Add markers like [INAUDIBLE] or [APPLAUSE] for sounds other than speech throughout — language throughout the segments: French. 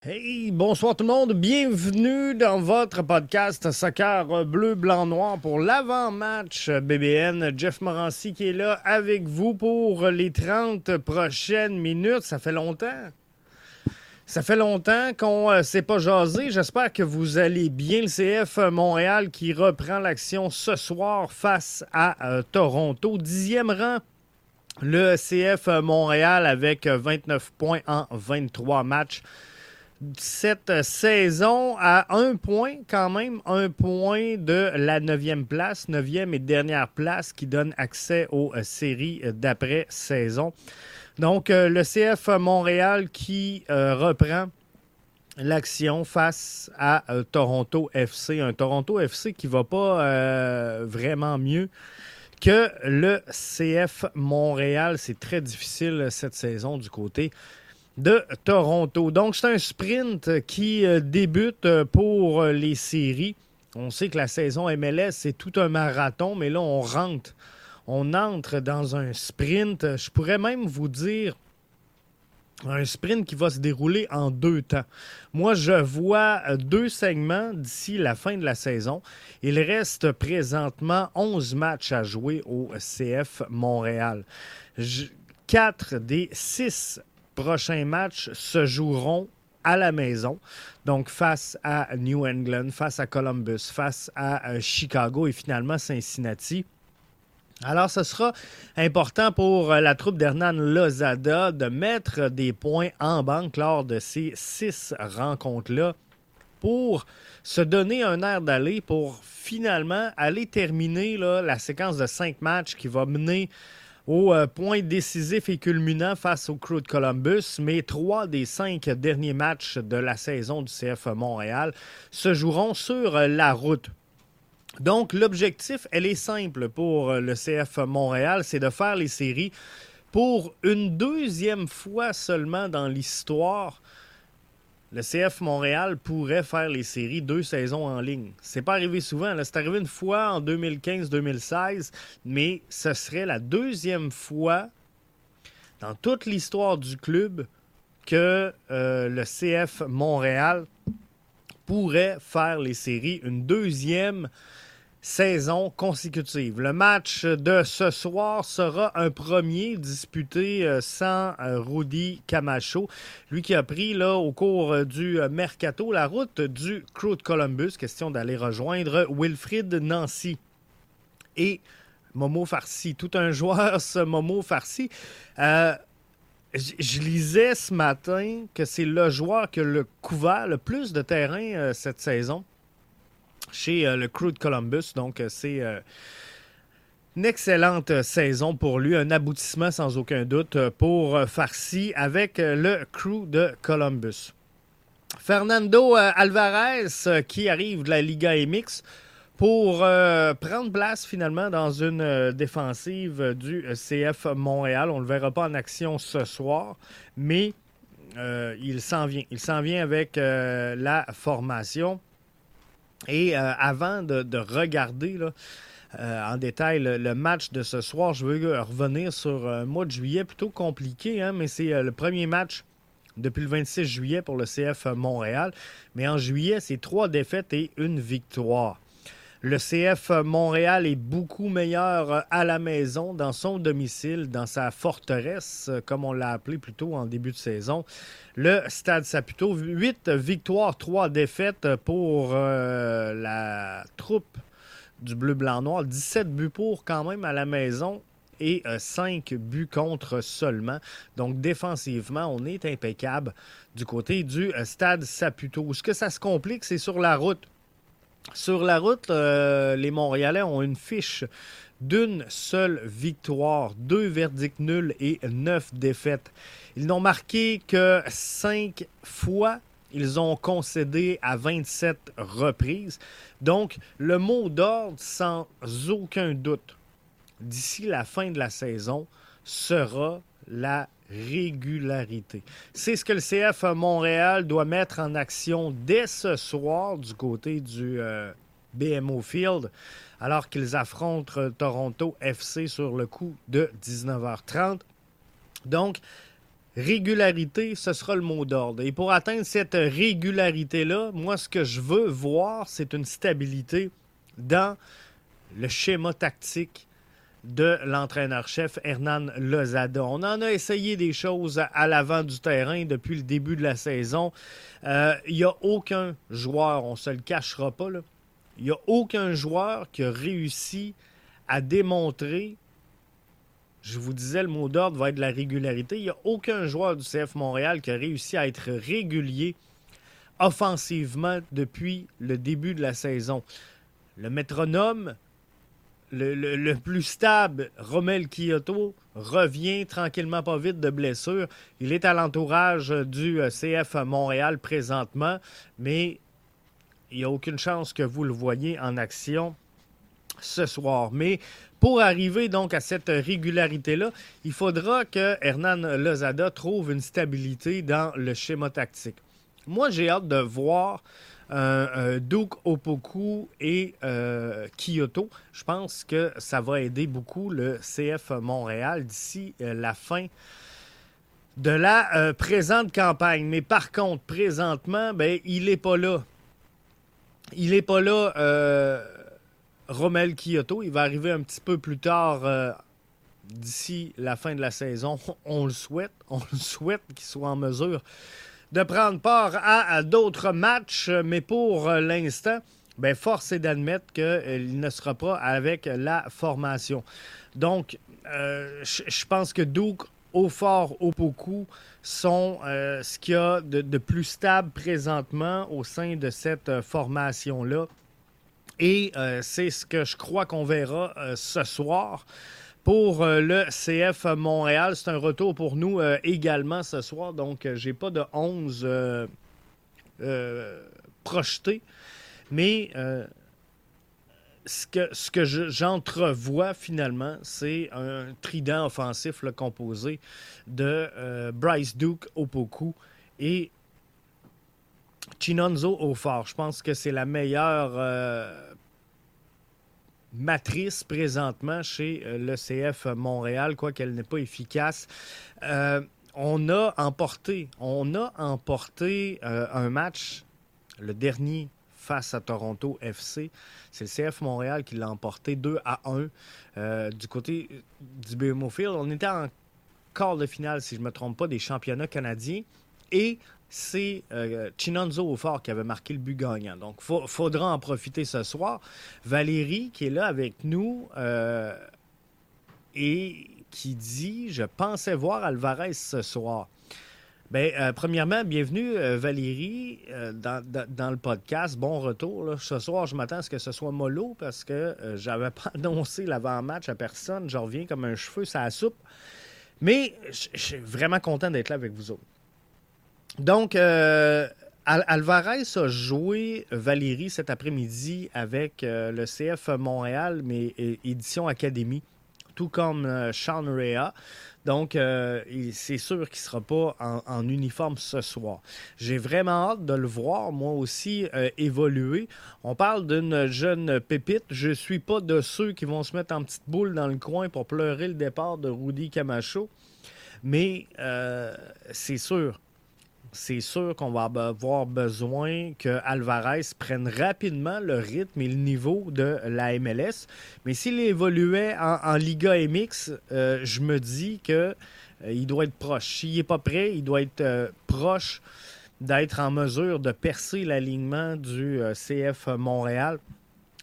Hey, bonsoir tout le monde. Bienvenue dans votre podcast Soccer Bleu, Blanc, Noir pour l'avant-match BBN. Jeff Morancy qui est là avec vous pour les 30 prochaines minutes. Ça fait longtemps. Ça fait longtemps qu'on ne s'est pas jasé. J'espère que vous allez bien. Le CF Montréal qui reprend l'action ce soir face à euh, Toronto. Dixième rang le CF Montréal avec 29 points en 23 matchs cette saison à un point quand même, un point de la neuvième place, neuvième et dernière place qui donne accès aux euh, séries d'après-saison. Donc euh, le CF Montréal qui euh, reprend l'action face à Toronto FC, un Toronto FC qui va pas vraiment mieux que le CF Montréal. C'est très difficile cette saison du côté de Toronto. Donc, c'est un sprint qui euh, débute euh, pour euh, les séries. On sait que la saison MLS, c'est tout un marathon, mais là, on rentre. On entre dans un sprint. Je pourrais même vous dire un sprint qui va se dérouler en deux temps. Moi, je vois deux segments d'ici la fin de la saison. Il reste présentement 11 matchs à jouer au CF Montréal. Quatre des six prochains matchs se joueront à la maison, donc face à New England, face à Columbus, face à euh, Chicago et finalement Cincinnati. Alors, ce sera important pour euh, la troupe d'Hernan Lozada de mettre des points en banque lors de ces six rencontres-là pour se donner un air d'aller pour finalement aller terminer la séquence de cinq matchs qui va mener au euh, point décisif et culminant face au Crew de Columbus, mais trois des cinq derniers matchs de la saison du CF Montréal se joueront sur euh, la route. Donc, l'objectif, elle est simple pour euh, le CF Montréal, c'est de faire les séries pour une deuxième fois seulement dans l'histoire le CF Montréal pourrait faire les séries deux saisons en ligne. C'est pas arrivé souvent. C'est arrivé une fois en 2015-2016, mais ce serait la deuxième fois dans toute l'histoire du club que euh, le CF Montréal pourrait faire les séries une deuxième saison consécutive. Le match de ce soir sera un premier disputé euh, sans euh, Rudy Camacho, lui qui a pris là, au cours euh, du mercato la route du Crew de Columbus, question d'aller rejoindre Wilfrid Nancy et Momo Farsi. Tout un joueur, [LAUGHS] ce Momo Farsi. je lisais ce matin que c'est le joueur qui a le couvert le plus de terrain cette saison chez euh, le Crew de Columbus. Donc, euh, c'est euh, une excellente saison pour lui, un aboutissement sans aucun doute pour Farsi avec le Crew de Columbus. Fernando Alvarez qui arrive de la Liga MX pour prendre place finalement dans une défensive du CF Montréal. On ne le verra pas en action ce soir, mais il s'en vient. Il s'en vient avec la formation. Et euh, avant de, regarder euh, en détail le, match de ce soir, je veux revenir sur un mois de juillet plutôt compliqué, hein, mais c'est euh, le premier match depuis le 26 juillet pour le CF Montréal. Mais en juillet, c'est trois défaites et une victoire. Le CF Montréal est beaucoup meilleur à la maison, dans son domicile, dans sa forteresse, comme on l'a appelé plutôt en début de saison. Le Stade Saputo, 8 victoires, 3 défaites pour euh, la troupe du bleu-blanc-noir. 17 buts pour quand même à la maison et 5 euh, buts contre seulement. Donc défensivement, on est impeccable du côté du euh, Stade Saputo. Ce que ça se complique, c'est sur la route. Sur la route, euh, les Montréalais ont une fiche d'une seule victoire, deux verdicts nuls et neuf défaites. Ils n'ont marqué que cinq fois. Ils ont concédé à 27 reprises. Donc, le mot d'ordre, sans aucun doute, d'ici la fin de la saison, sera la régularité. C'est ce que le CF Montréal doit mettre en action dès ce soir du côté du euh, BMO Field, alors qu'ils affrontent Toronto FC sur le coup de 19h30. Donc, Régularité, ce sera le mot d'ordre. Et pour atteindre cette régularité-là, moi, ce que je veux voir, c'est une stabilité dans le schéma tactique de l'entraîneur-chef Hernan Lozada. On en a essayé des choses à l'avant du terrain depuis le début de la saison. Il euh, n'y a aucun joueur, on ne se le cachera pas, il n'y a aucun joueur qui a réussi à démontrer je vous disais, le mot d'ordre va être la régularité. Il n'y a aucun joueur du CF Montréal qui a réussi à être régulier offensivement depuis le début de la saison. Le métronome, le, plus stable, Romel Kyoto, revient tranquillement pas vite de blessure. Il est à l'entourage du euh, CF Montréal présentement, mais il n'y a aucune chance que vous le voyez en action ce soir. Mais pour arriver donc à cette régularité-là, il faudra que Hernan Lozada trouve une stabilité dans le schéma tactique. Moi, j'ai hâte de voir euh, euh, Duke Opoku et euh, Kyoto. Je pense que ça va aider beaucoup le CF Montréal d'ici la fin de la présente campagne. Mais par contre, présentement, ben, il n'est pas là. Il n'est pas là Romel Kyoto. Il va arriver un petit peu plus tard euh, d'ici la fin de la saison. [LAUGHS] On le souhaite. On le souhaite qu'il soit en mesure de prendre part à, d'autres matchs. Mais pour euh, l'instant, ben, force est d'admettre qu'il euh, ne sera pas avec la formation. Donc, je pense que Duke, au fort, au beaucoup, sont ce qu'il y a de, plus stable présentement au sein de cette formation-là. Et euh, c'est ce que je crois qu'on verra euh, ce soir. Pour euh, le CF Montréal, c'est un retour pour nous également ce soir. Donc, j'ai pas de 11 projetés. Mais ce que, ce que j'entrevois finalement, c'est un trident offensif composé de Bryce Duke Opoku et Chinonzo au fort. Je pense que c'est la meilleure matrice présentement chez euh, l'ECF Montréal, quoiqu'elle n'est pas efficace. Euh, on a emporté, a euh, un match, le dernier face à Toronto FC. C'est le CF Montréal qui l'a emporté 2 à 1. du côté du BMO Field, on était en quart de finale, si je ne me trompe pas, des championnats canadiens. Et c'est euh, Chinonzo fort qui avait marqué le but gagnant. Donc, il faudra en profiter ce soir. Valérie, qui est là avec nous, euh, et qui dit Je pensais voir Alvarez ce soir. Bien, euh, premièrement, bienvenue Valérie dans, le podcast. Bon retour. Ce soir, je m'attends à ce que ce soit mollo parce que j'avais [LAUGHS] pas annoncé l'avant-match à personne. Je reviens comme un cheveu, ça soupe. Mais je suis vraiment content d'être là avec vous autres. Donc, euh, Alvarez a joué Valérie cet après-midi avec euh, le CF Montréal, mais édition Académie, tout comme euh, Sean Rea. Donc, c'est sûr qu'il ne sera pas en, uniforme ce soir. J'ai vraiment hâte de le voir, moi aussi, évoluer. On parle d'une jeune pépite. Je ne suis pas de ceux qui vont se mettre en petite boule dans le coin pour pleurer le départ de Rudy Camacho. Mais c'est sûr, c'est sûr qu'on va avoir besoin que Alvarez prenne rapidement le rythme et le niveau de la MLS. Mais s'il évoluait en, Liga MX, euh, je me dis qu'il euh, doit être proche. S'il n'est pas prêt, il doit être euh, proche d'être en mesure de percer l'alignement du CF Montréal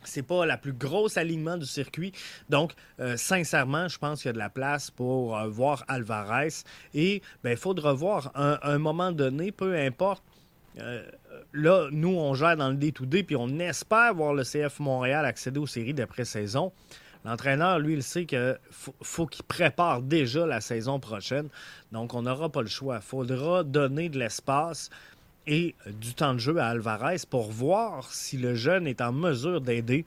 c'est pas la plus grosse alignement du circuit. Donc, euh, sincèrement, je pense qu'il y a de la place pour euh, voir Alvarez. Et ben, il faudra voir un, un moment donné, peu importe. Euh, là, nous, on gère dans le D2D, puis on espère voir le CF Montréal accéder aux séries d'après-saison. L'entraîneur, lui, il sait qu'il faut, qu'il prépare déjà la saison prochaine. Donc, on n'aura pas le choix. Il faudra donner de l'espace et du temps de jeu à Alvarez pour voir si le jeune est en mesure d'aider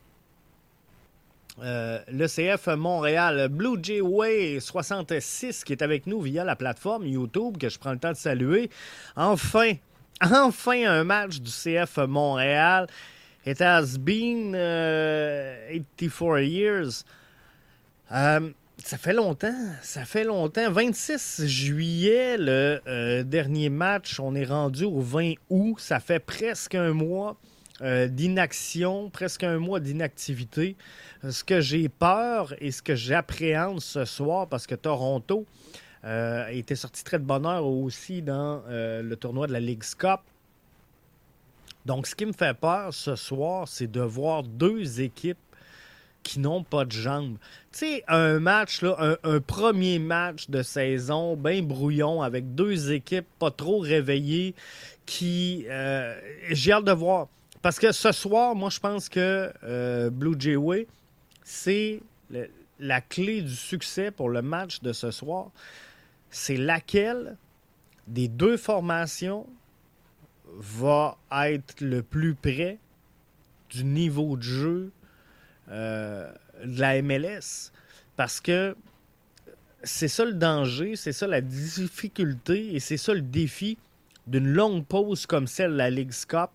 euh, le CF Montréal, Blue Jay Way 66 qui est avec nous via la plateforme YouTube que je prends le temps de saluer. Enfin, [LAUGHS] enfin un match du CF Montréal. It has been 84 euh, years. Euh, ça fait longtemps, ça fait longtemps. 26 juillet, le euh, dernier match, on est rendu au 20 août. Ça fait presque un mois euh, d'inaction, presque un mois d'inactivité. Ce que j'ai peur et ce que j'appréhende ce soir, parce que Toronto euh, était sorti très de bonne heure aussi dans le tournoi de la Ligue Cup. Donc, ce qui me fait peur ce soir, c'est de voir deux équipes qui n'ont pas de jambes. Tu sais, un match, un, premier match de saison, bien brouillon, avec deux équipes pas trop réveillées, qui. Euh, j'ai hâte de voir. Parce que ce soir, moi, je pense que euh, Blue Jay Way, c'est la clé du succès pour le match de ce soir. C'est laquelle des deux formations va être le plus près du niveau de jeu euh, de la MLS. Parce que c'est ça le danger, c'est ça la difficulté et c'est ça le défi d'une longue pause comme celle de la Ligue Cup,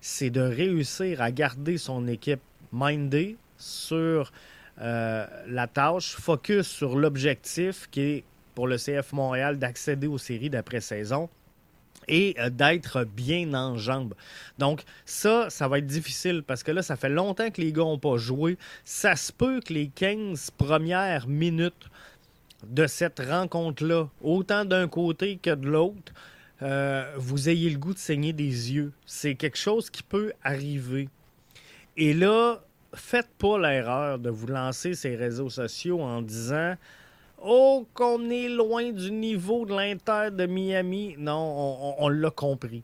c'est de réussir à garder son équipe mindée sur euh, la tâche, focus sur l'objectif qui est pour le CF Montréal d'accéder aux séries d'après-saison et euh, d'être bien en jambes. Donc, ça, ça va être difficile parce que là, ça fait longtemps que les gars n'ont pas joué. Ça se peut que les 15 premières minutes de cette rencontre-là, autant d'un côté que de l'autre, euh, vous ayez le goût de saigner des yeux. C'est quelque chose qui peut arriver. Et là, faites pas l'erreur de vous lancer ces réseaux sociaux en disant Oh, qu'on est loin du niveau de l'Inter de Miami. Non, on, l'a compris.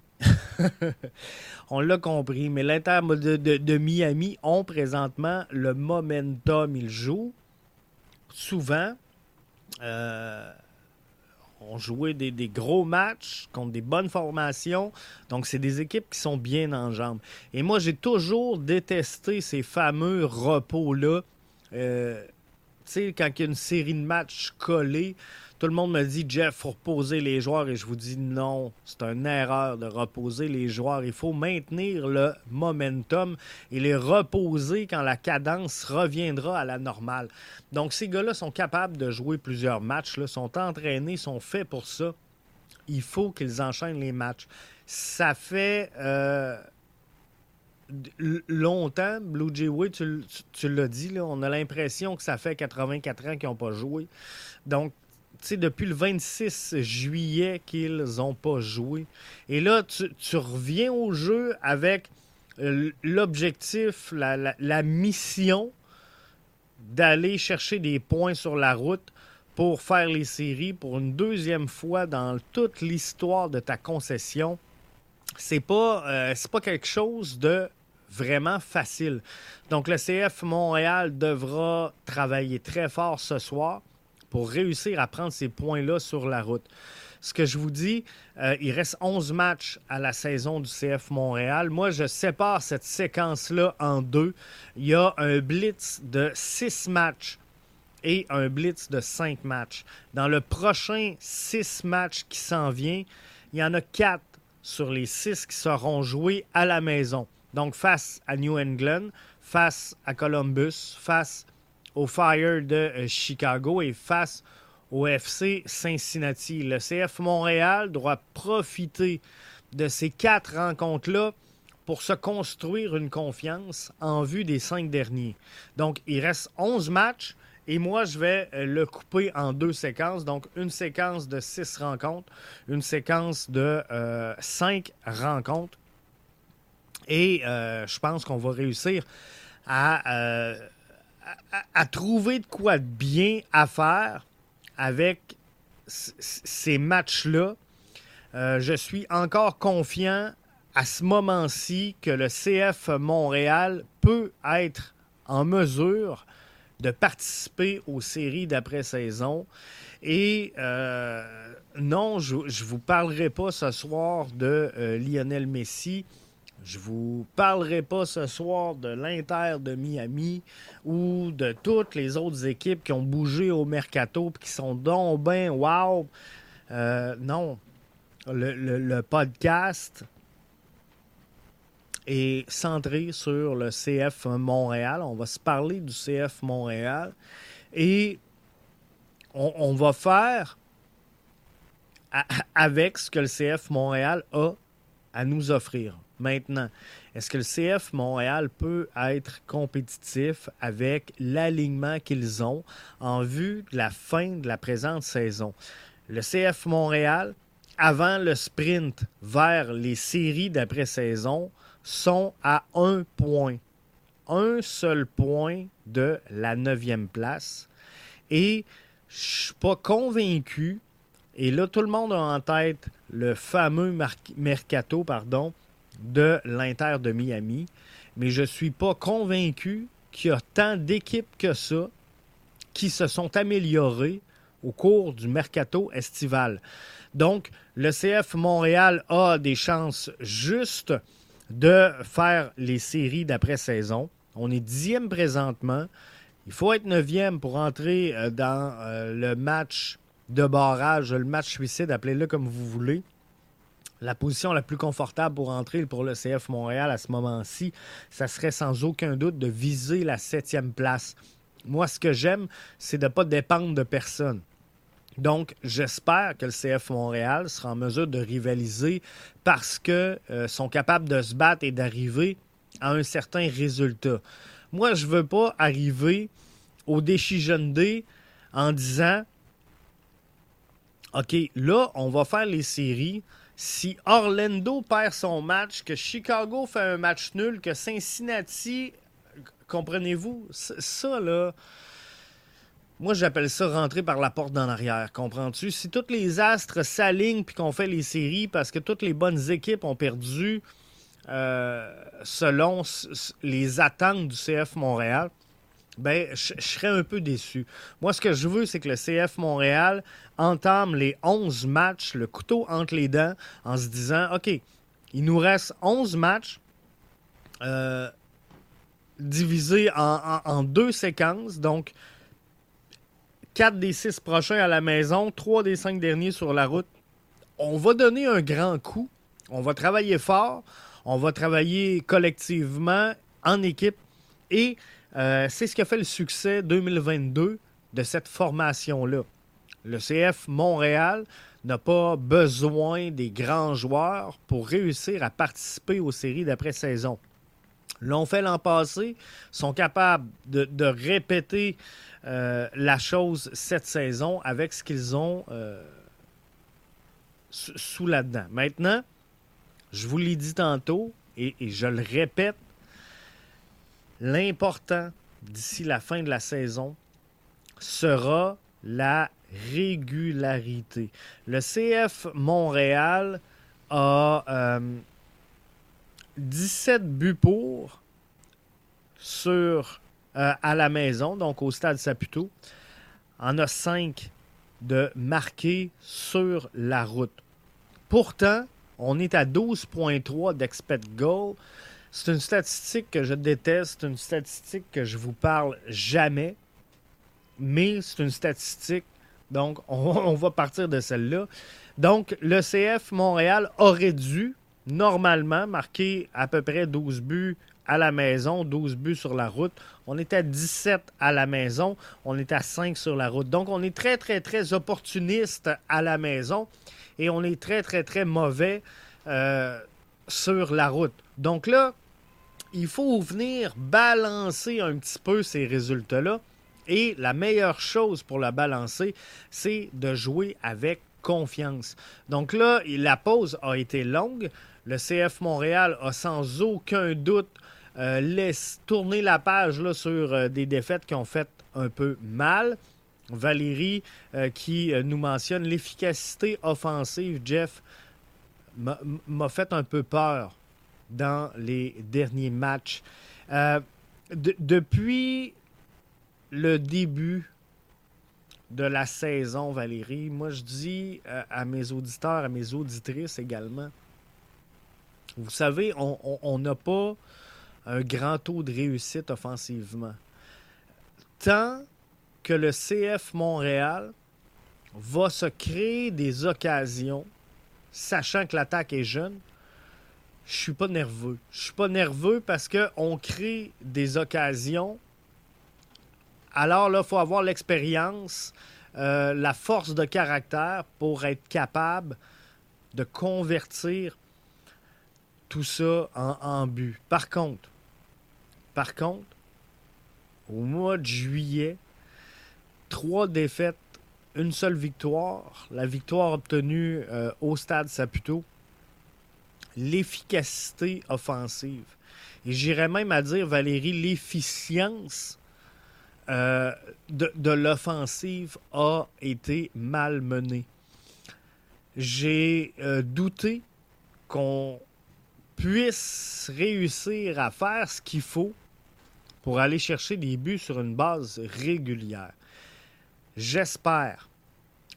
[LAUGHS] on l'a compris. Mais l'Inter de, Miami ont présentement le momentum. Ils jouent souvent. Euh, ont joué des, des, gros matchs contre des bonnes formations. Donc, c'est des équipes qui sont bien en jambes. Et moi, j'ai toujours détesté ces fameux repos-là. Euh, quand il y a une série de matchs collés, tout le monde me dit, Jeff, faut reposer les joueurs. Et je vous dis non, c'est une erreur de reposer les joueurs. Il faut maintenir le momentum et les reposer quand la cadence reviendra à la normale. Donc, ces gars-là sont capables de jouer plusieurs matchs, sont entraînés, sont faits pour ça. Il faut qu'ils enchaînent les matchs. Ça fait. Euh, longtemps, Blue Jay Way, tu, l'as dit, on a l'impression que ça fait 84 ans qu'ils n'ont pas joué. Donc, tu sais, depuis le 26 juillet qu'ils n'ont pas joué. Et là, tu, reviens au jeu avec euh, l'objectif, la, mission d'aller chercher des points sur la route pour faire les séries pour une deuxième fois dans toute l'histoire de ta concession. C'est pas, euh, pas quelque chose de vraiment facile. Donc le CF Montréal devra travailler très fort ce soir pour réussir à prendre ces points-là sur la route. Ce que je vous dis, euh, il reste 11 matchs à la saison du CF Montréal. Moi, je sépare cette séquence-là en deux. Il y a un blitz de 6 matchs et un blitz de 5 matchs. Dans le prochain 6 matchs qui s'en vient, il y en a 4 sur les 6 qui seront joués à la maison. Donc, face à New England, face à Columbus, face au Fire de euh, Chicago et face au FC Cincinnati. Le CF Montréal doit profiter de ces quatre rencontres-là pour se construire une confiance en vue des cinq derniers. Donc, il reste 11 matchs et moi, je vais euh, le couper en deux séquences. Donc, une séquence de six rencontres, une séquence de euh, cinq rencontres. Et euh, je pense qu'on va réussir euh, à, trouver de quoi de bien à faire avec ces matchs-là. Euh, je suis encore confiant à ce moment-ci que le CF Montréal peut être en mesure de participer aux séries d'après-saison. Et non, je ne vous parlerai pas ce soir de Lionel Messi. Je vous parlerai pas ce soir de l'Inter de Miami ou de toutes les autres équipes qui ont bougé au mercato et qui sont donc ben wow. Euh, non. Le, podcast est centré sur le CF Montréal. On va se parler du CF Montréal. Et on, va faire avec ce que le CF Montréal a à nous offrir. Maintenant, est-ce que le CF Montréal peut être compétitif avec l'alignement qu'ils ont en vue de la fin de la présente saison? Le CF Montréal, avant le sprint vers les séries d'après-saison, sont à un point. Un seul point de la neuvième place. Et je ne suis pas convaincu, et là tout le monde a en tête le fameux mercato pardon, de l'Inter de Miami, mais je ne suis pas convaincu qu'il y a tant d'équipes que ça qui se sont améliorées au cours du mercato estival. Donc, le CF Montréal a des chances justes de faire les séries d'après-saison. On est dixième présentement. Il faut être neuvième pour entrer euh, dans euh, le match de barrage, le match suicide, appelez-le comme vous voulez. La position la plus confortable pour entrer pour le CF Montréal à ce moment-ci, ça serait sans aucun doute de viser la septième place. Moi, ce que j'aime, c'est de ne pas dépendre de personne. Donc, j'espère que le CF Montréal sera en mesure de rivaliser parce qu'ils euh, sont capables de se battre et d'arriver à un certain résultat. Moi, je ne veux pas arriver au Decision Day en disant OK, là, on va faire les séries. Si Orlando perd son match, que Chicago fait un match nul, que Cincinnati, comprenez-vous, ça, là, moi, j'appelle ça rentrer par la porte d'en arrière, comprends-tu? Si tous les astres s'alignent puis qu'on fait les séries parce que toutes les bonnes équipes ont perdu euh, selon les attentes du CF Montréal, ben, je serais un peu déçu. Moi, ce que je veux, c'est que le CF Montréal entame les 11 matchs, le couteau entre les dents, en se disant, OK, il nous reste 11 matchs euh, divisés en, deux séquences. Donc, 4 des 6 prochains à la maison, 3 des 5 derniers sur la route. On va donner un grand coup. On va travailler fort. On va travailler collectivement, en équipe. Et euh, c'est ce qui a fait le succès 2022 de cette formation-là. Le CF Montréal n'a pas besoin des grands joueurs pour réussir à participer aux séries d'après-saison. L'ont fait l'an passé, sont capables de répéter euh, la chose cette saison avec ce qu'ils ont euh, sous là-dedans. Maintenant, je vous l'ai dit tantôt et, je le répète, l'important d'ici la fin de la saison sera la régularité. Le CF Montréal a 17 euh, buts pour sur euh, à la maison, donc au stade Saputo. En a cinq de marqués sur la route. Pourtant, on est à 12,3 d'expect goal. C'est une statistique que je déteste, une statistique que je vous parle jamais, mais c'est une statistique, donc [LAUGHS] on, on va partir de celle-là. Donc, le CF Montréal aurait dû normalement marquer à peu près 12 buts à la maison, 12 buts sur la route. On est à 17 à la maison, on est à 5 sur la route. Donc, on est très, très, très opportuniste à la maison et on est très, très, très mauvais euh, sur la route. Donc là, il faut venir balancer un petit peu ces résultats-là. Et la meilleure chose pour la balancer, c'est de jouer avec confiance. Donc là, la pause a été longue. Le CF Montréal a sans aucun doute euh, laisse tourner la page sur euh, des défaites qui ont fait un peu mal. Valérie euh, qui nous mentionne l'efficacité offensive, Jeff, m'a fait un peu peur dans les derniers matchs. depuis le début de la saison, Valérie, moi je dis à mes auditeurs, à mes auditrices également, vous savez, on n'a pas un grand taux de réussite offensivement. Tant que le CF Montréal va se créer des occasions, sachant que l'attaque est jeune, je suis pas nerveux. Je suis pas nerveux parce qu'on crée des occasions. Alors là, il faut avoir l'expérience euh, la force de caractère pour être capable de convertir tout ça en, en but. Par contre, par contre, au mois de juillet, trois défaites, une seule victoire. La victoire obtenue euh, au stade Saputo. L'efficacité offensive. Et j'irais même à dire, Valérie, l'efficience euh, de, l'offensive a été mal menée. J'ai euh, douté qu'on puisse réussir à faire ce qu'il faut pour aller chercher des buts sur une base régulière. J'espère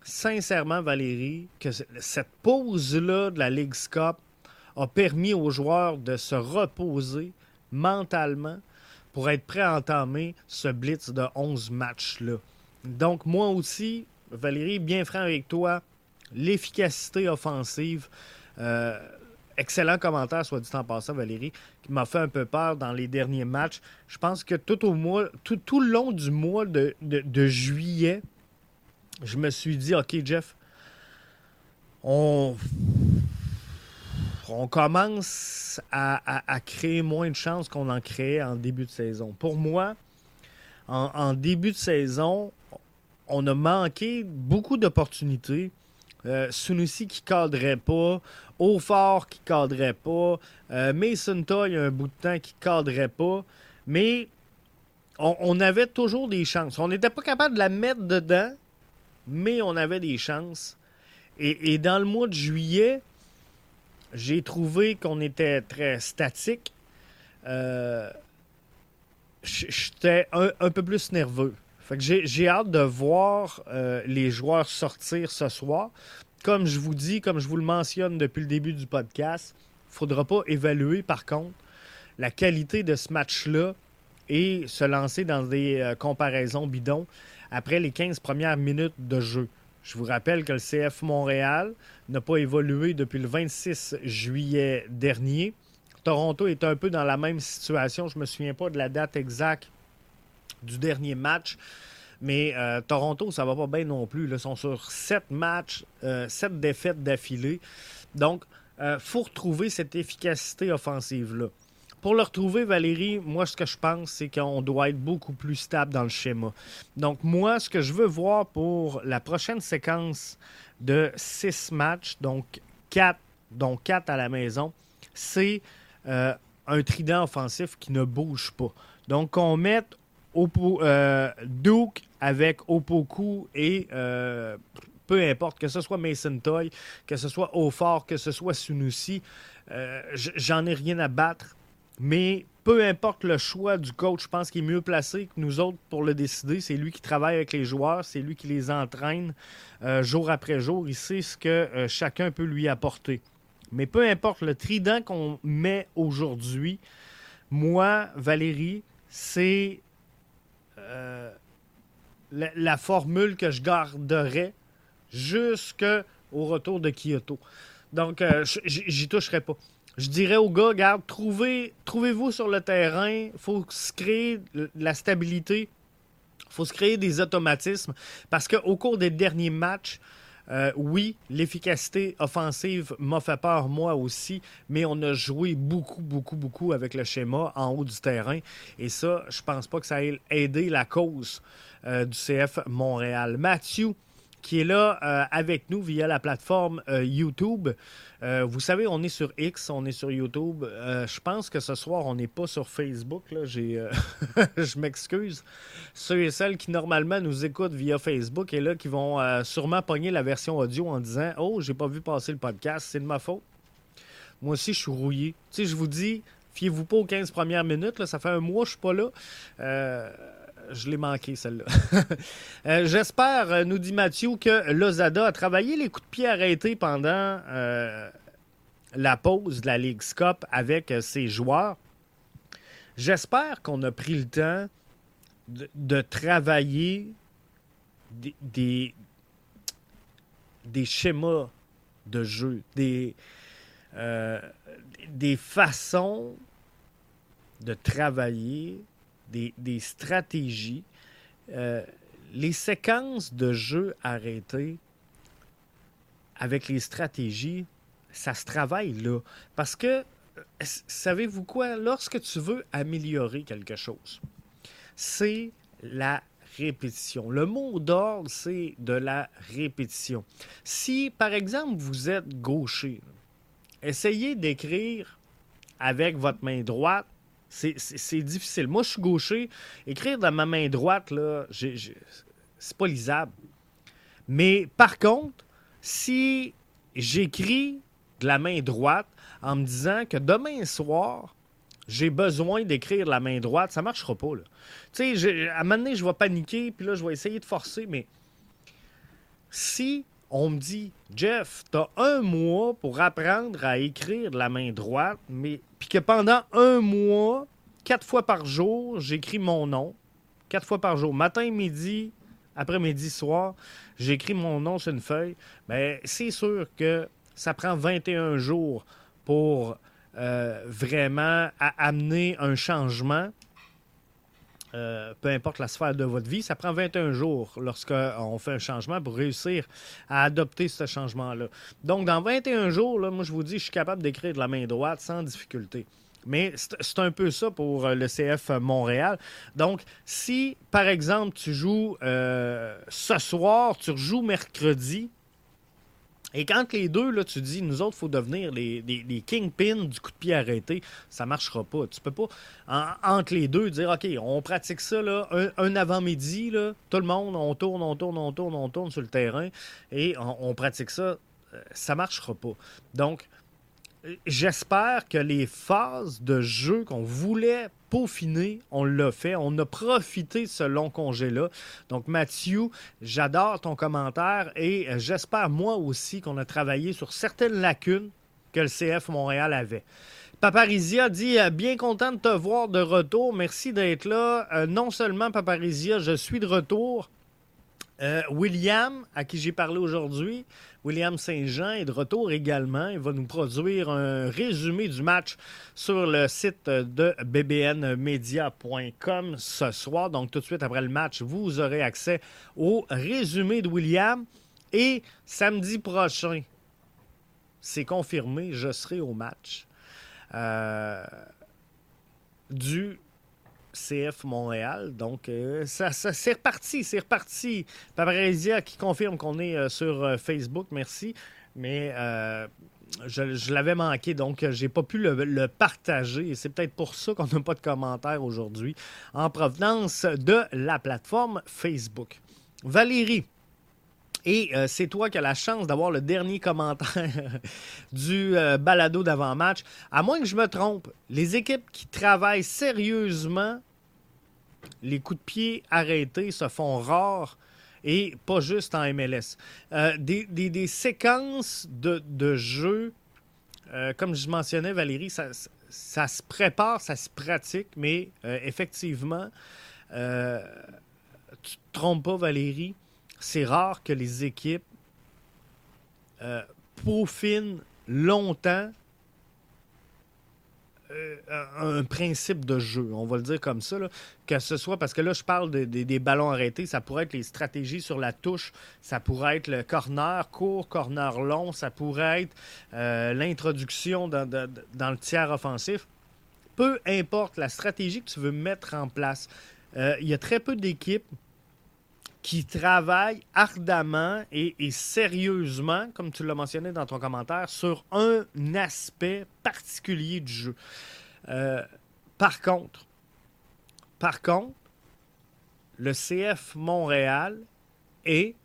sincèrement, Valérie, que cette pause-là de la Ligue Cup a permis aux joueurs de se reposer mentalement pour être prêts à entamer ce blitz de 11 matchs-là. Donc, moi aussi, Valérie, bien franc avec toi, l'efficacité offensive. Euh, excellent commentaire, soit dit en passant, Valérie, qui m'a fait un peu peur dans les derniers matchs. Je pense que tout au mois, tout, le long du mois de juillet, je me suis dit, OK, Jeff, on, commence à, créer moins de chances qu'on en créait en début de saison. Pour moi, en, début de saison, on a manqué beaucoup d'opportunités. Euh, Sunusi qui cadrait pas, Aufort qui cadrait pas, euh, Mason Toy un bout de temps qui cadrait pas, mais on avait toujours des chances. On n'était pas capable de la mettre dedans, mais on avait des chances. Et, dans le mois de juillet, j'ai trouvé qu'on était très statique. Euh, J'étais un, peu plus nerveux. J'ai hâte de voir euh, les joueurs sortir ce soir. Comme je vous dis, comme je vous le mentionne depuis le début du podcast, il ne faudra pas évaluer par contre la qualité de ce match-là et se lancer dans des euh, comparaisons bidons après les 15 premières minutes de jeu. Je vous rappelle que le CF Montréal n'a pas évolué depuis le 26 juillet dernier. Toronto est un peu dans la même situation. Je ne me souviens pas de la date exacte du dernier match. Mais euh, Toronto, ça va pas bien non plus. Ils sont sur 7 matchs, 7 euh, défaites d'affilée. Donc, il euh, faut retrouver cette efficacité offensive-là. Pour le retrouver, Valérie, moi, ce que je pense, c'est qu'on doit être beaucoup plus stable dans le schéma. Donc, moi, ce que je veux voir pour la prochaine séquence de six matchs, donc quatre, quatre à la maison, c'est euh, un trident offensif qui ne bouge pas. Donc, qu'on mette euh, Duke avec Opoku et euh, peu importe, que ce soit Mason Toy, que ce soit Aufort, que ce soit Sunusi, j'en ai rien à battre mais peu importe le choix du coach, je pense qu'il est mieux placé que nous autres pour le décider. C'est lui qui travaille avec les joueurs, c'est lui qui les entraîne euh, jour après jour. Il sait ce que euh, chacun peut lui apporter. Mais peu importe le trident qu'on met aujourd'hui, moi, Valérie, c'est euh, la, formule que je garderai jusqu'au retour de Kyoto. Donc, j'y toucherai pas je dirais aux gars, regarde, trouvez, trouvez-vous sur le terrain, il faut se créer de la stabilité, il faut se créer des automatismes, parce qu'au cours des derniers matchs, euh, oui, l'efficacité offensive m'a fait peur moi aussi, mais on a joué beaucoup, beaucoup, beaucoup avec le schéma en haut du terrain. Et ça, je pense pas que ça ait aidé la cause euh, du CF Montréal. Mathieu, qui est là euh, avec nous via la plateforme euh, YouTube. Euh, vous savez, on est sur X, on est sur YouTube. je pense que ce soir, on n'est pas sur Facebook. Là. [LAUGHS] je m'excuse. Ceux et celles qui normalement nous écoutent via Facebook et là qui vont sûrement pogner la version audio en disant Oh, j'ai pas vu passer le podcast, c'est de ma faute. Moi aussi, je suis rouillé. Tu sais, je vous dis, fiez-vous pas aux 15 premières minutes. Là, ça fait un mois que je suis pas là je l'ai manqué, celle-là. [LAUGHS] Euh, j'espère, euh, nous dit Mathieu, que Lozada a travaillé les coups de pied arrêtés pendant euh, la pause de la Ligue Cup avec ses joueurs. J'espère qu'on a pris le temps de, travailler des, schémas de jeu, des façons de travailler des, stratégies. Euh, les séquences de jeu arrêtées avec les stratégies, ça se travaille là. Parce que, euh, savez-vous quoi, lorsque tu veux améliorer quelque chose, c'est la répétition. Le mot d'ordre, c'est de la répétition. Si, par exemple, vous êtes gaucher, essayez d'écrire avec votre main droite. C'est difficile. Moi, je suis gaucher. Écrire dans ma main droite, là, c'est pas lisable. Mais par contre, si j'écris de la main droite en me disant que demain soir, j'ai besoin d'écrire de la main droite, ça marchera pas. Tu sais, à un moment donné, je vais paniquer, puis là, je vais essayer de forcer, mais si on me dit, Jeff, tu un mois pour apprendre à écrire de la main droite, mais puis que pendant un mois, quatre fois par jour, j'écris mon nom, quatre fois par jour, matin, midi, après-midi, soir, j'écris mon nom sur une feuille, bien, c'est sûr que ça prend 21 jours pour euh, vraiment amener un changement. Euh, peu importe la sphère de votre vie, ça prend 21 jours lorsqu'on fait un changement pour réussir à adopter ce changement-là. Donc, dans 21 jours, là, moi, je vous dis, je suis capable d'écrire de la main droite sans difficulté. Mais c'est un peu ça pour euh, le CF Montréal. Donc, si, par exemple, tu joues ce soir, tu rejoues mercredi, et quand les deux, là, tu dis, nous autres, il faut devenir les, kingpins du coup de pied arrêté, ça marchera pas. Tu peux pas, entre les deux, dire, OK, on pratique ça, un, avant-midi, tout le monde, on tourne, on tourne, on tourne, on tourne sur le terrain, et on, pratique ça, euh, ça marchera pas. Donc, j'espère que les phases de jeu qu'on voulait peaufiner, on l'a fait. On a profité de ce long congé-là. Donc, Mathieu, j'adore ton commentaire et j'espère moi aussi qu'on a travaillé sur certaines lacunes que le CF Montréal avait. Paparizia dit euh, Bien content de te voir de retour. Merci d'être là. Euh, non seulement Paparizia, je suis de retour. Euh, William, à qui j'ai parlé aujourd'hui, William Saint-Jean est de retour également. Il va nous produire un résumé du match sur le site de bbnmedia.com ce soir. Donc tout de suite après le match, vous aurez accès au résumé de William. Et samedi prochain, c'est confirmé, je serai au match euh, du CF Montréal. Donc, euh, c'est reparti, c'est reparti. Paparazia qui confirme qu'on est euh, sur euh, Facebook, merci. Mais je, l'avais manqué, donc j'ai pas pu le, le partager. C'est peut-être pour ça qu'on n'a pas de commentaires aujourd'hui en provenance de la plateforme Facebook. Valérie, et c'est toi qui as la chance d'avoir le dernier commentaire [LAUGHS] du balado d'avant-match. À moins que je me trompe, les équipes qui travaillent sérieusement les coups de pied arrêtés se font rares et pas juste en MLS. Euh, des, séquences de, de jeu, euh, comme je mentionnais, Valérie, ça, se prépare, ça se pratique, mais euh, effectivement, tu ne te trompes pas, Valérie, c'est rare que les équipes peaufinent longtemps euh, un principe de jeu, on va le dire comme ça, que ce soit parce que là, je parle des ballons arrêtés, ça pourrait être les stratégies sur la touche, ça pourrait être le corner court, corner long, ça pourrait être euh, l'introduction dans, le tiers offensif. Peu importe la stratégie que tu veux mettre en place, euh, il y a très peu d'équipes qui travaillent ardemment et, sérieusement, comme tu l'as mentionné dans ton commentaire, sur un aspect particulier du jeu. Euh, par contre, par contre, le CF Montréal est,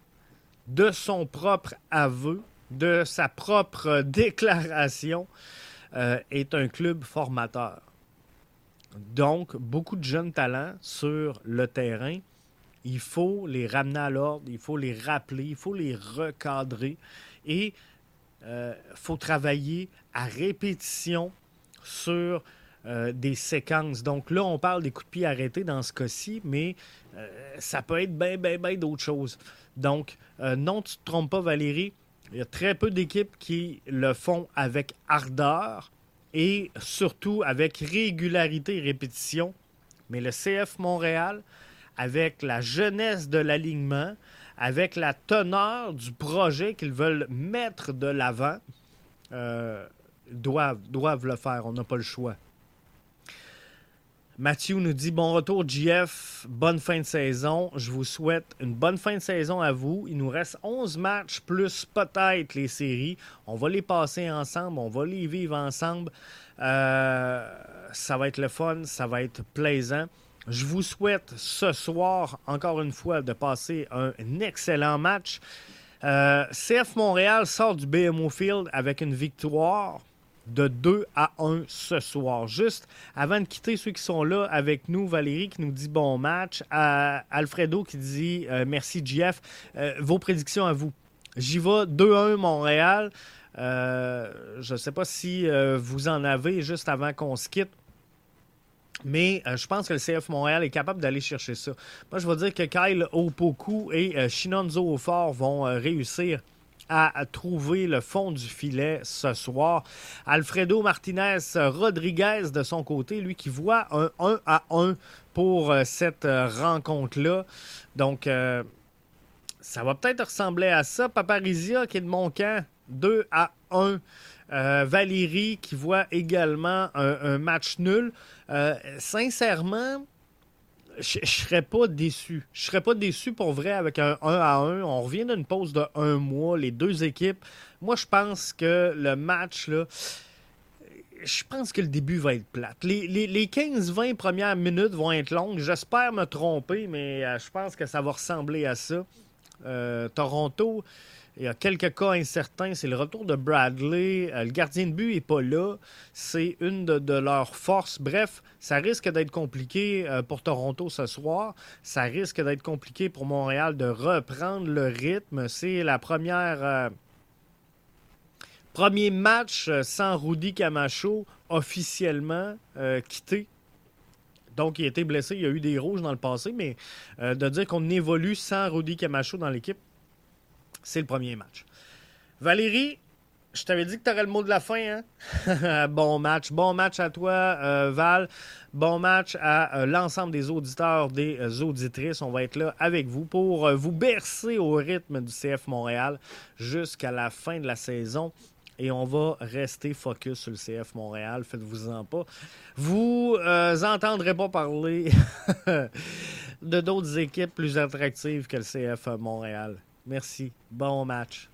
de son propre aveu, de sa propre [LAUGHS] déclaration, euh, est un club formateur. Donc, beaucoup de jeunes talents sur le terrain il faut les ramener à l'ordre, il faut les rappeler, il faut les recadrer et il euh, faut travailler à répétition sur euh, des séquences. Donc là, on parle des coups de pied arrêtés dans ce cas-ci, mais euh, ça peut être bien, bien, bien d'autres choses. Donc, non, tu ne te trompes pas, Valérie. Il y a très peu d'équipes qui le font avec ardeur et surtout avec régularité et répétition. Mais le CF Montréal, avec la jeunesse de l'alignement, avec la teneur du projet qu'ils veulent mettre de l'avant, euh, doivent, doivent le faire. On n'a pas le choix. Mathieu nous dit bon retour, GF. Bonne fin de saison. Je vous souhaite une bonne fin de saison à vous. Il nous reste 11 matchs plus peut-être les séries. On va les passer ensemble. On va les vivre ensemble. Euh, ça va être le fun. Ça va être plaisant. Je vous souhaite ce soir, encore une fois, de passer un excellent match. Euh, CF Montréal sort du BMO Field avec une victoire de 2 à 1 ce soir. Juste avant de quitter ceux qui sont là avec nous, Valérie qui nous dit bon match, Alfredo qui dit euh, merci GF. Euh, vos prédictions à vous. J'y vais 2-1 Montréal. Je ne sais pas si vous en avez juste avant qu'on se quitte. Mais je pense que le CF Montréal est capable d'aller chercher ça. Moi, je vais dire que Kyle Opoku et Shinonzo Ofort vont réussir à trouver le fond du filet ce soir. Alfredo Martinez Rodriguez de son côté, lui qui voit un 1 à 1 pour euh, cette euh, rencontre-là. Donc, euh, ça va peut-être ressembler à ça. Paparizia qui est de mon camp, 2 à 1. Valérie qui voit également un match nul. sincèrement, je, ne serais pas déçu. Je serais pas déçu pour vrai avec un 1 à 1. On revient d'une pause de un mois, les deux équipes. Moi, je pense que le match, là, je pense que le début va être plate. Les, les 15-20 premières minutes vont être longues. J'espère me tromper, mais euh, je pense que ça va ressembler à ça. Euh, Toronto, il y a quelques cas incertains. C'est le retour de Bradley. Euh, le gardien de but n'est pas là. C'est une de, leurs forces. Bref, ça risque d'être compliqué euh, pour Toronto ce soir. Ça risque d'être compliqué pour Montréal de reprendre le rythme. C'est la première. Euh, premier match sans Rudy Camacho officiellement quitté donc, il a été blessé, il y a eu des rouges dans le passé, mais de dire qu'on évolue sans Rudy Camacho dans l'équipe, c'est le premier match. Valérie, je t'avais dit que tu aurais le mot de la fin. Hein? [LAUGHS] bon match. Bon match à toi, euh, Val. Bon match à euh, l'ensemble des auditeurs, des euh, auditrices. On va être là avec vous pour vous bercer au rythme du CF Montréal jusqu'à la fin de la saison. Et on va rester focus sur le CF Montréal. Faites-vous-en pas. Vous n'entendrez pas parler [LAUGHS] de d'autres équipes plus attractives que le CF Montréal. Merci. Bon match.